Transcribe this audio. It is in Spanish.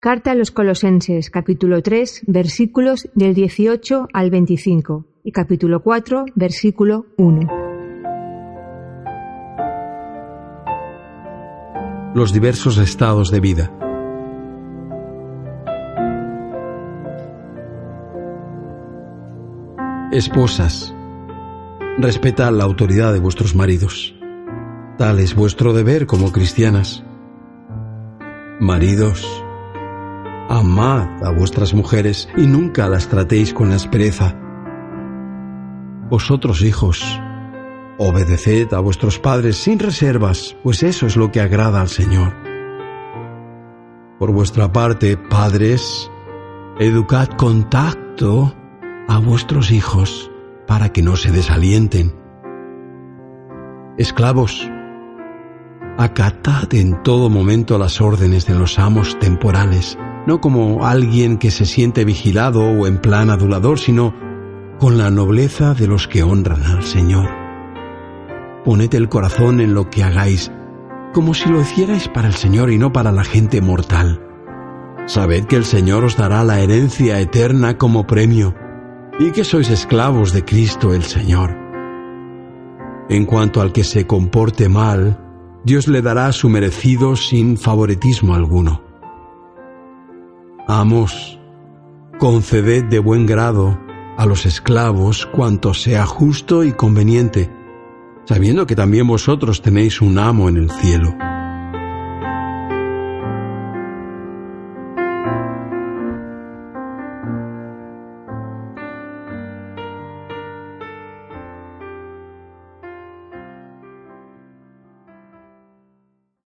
Carta a los Colosenses, capítulo 3, versículos del 18 al 25 y capítulo 4, versículo 1. Los diversos estados de vida. Esposas, respetad la autoridad de vuestros maridos. Tal es vuestro deber como cristianas. Maridos, Amad a vuestras mujeres y nunca las tratéis con aspereza. Vosotros, hijos, obedeced a vuestros padres sin reservas, pues eso es lo que agrada al Señor. Por vuestra parte, padres, educad con tacto a vuestros hijos para que no se desalienten. Esclavos, acatad en todo momento las órdenes de los amos temporales no como alguien que se siente vigilado o en plan adulador, sino con la nobleza de los que honran al Señor. Poned el corazón en lo que hagáis, como si lo hicierais para el Señor y no para la gente mortal. Sabed que el Señor os dará la herencia eterna como premio, y que sois esclavos de Cristo el Señor. En cuanto al que se comporte mal, Dios le dará su merecido sin favoritismo alguno. Amos, conceded de buen grado a los esclavos cuanto sea justo y conveniente, sabiendo que también vosotros tenéis un amo en el cielo.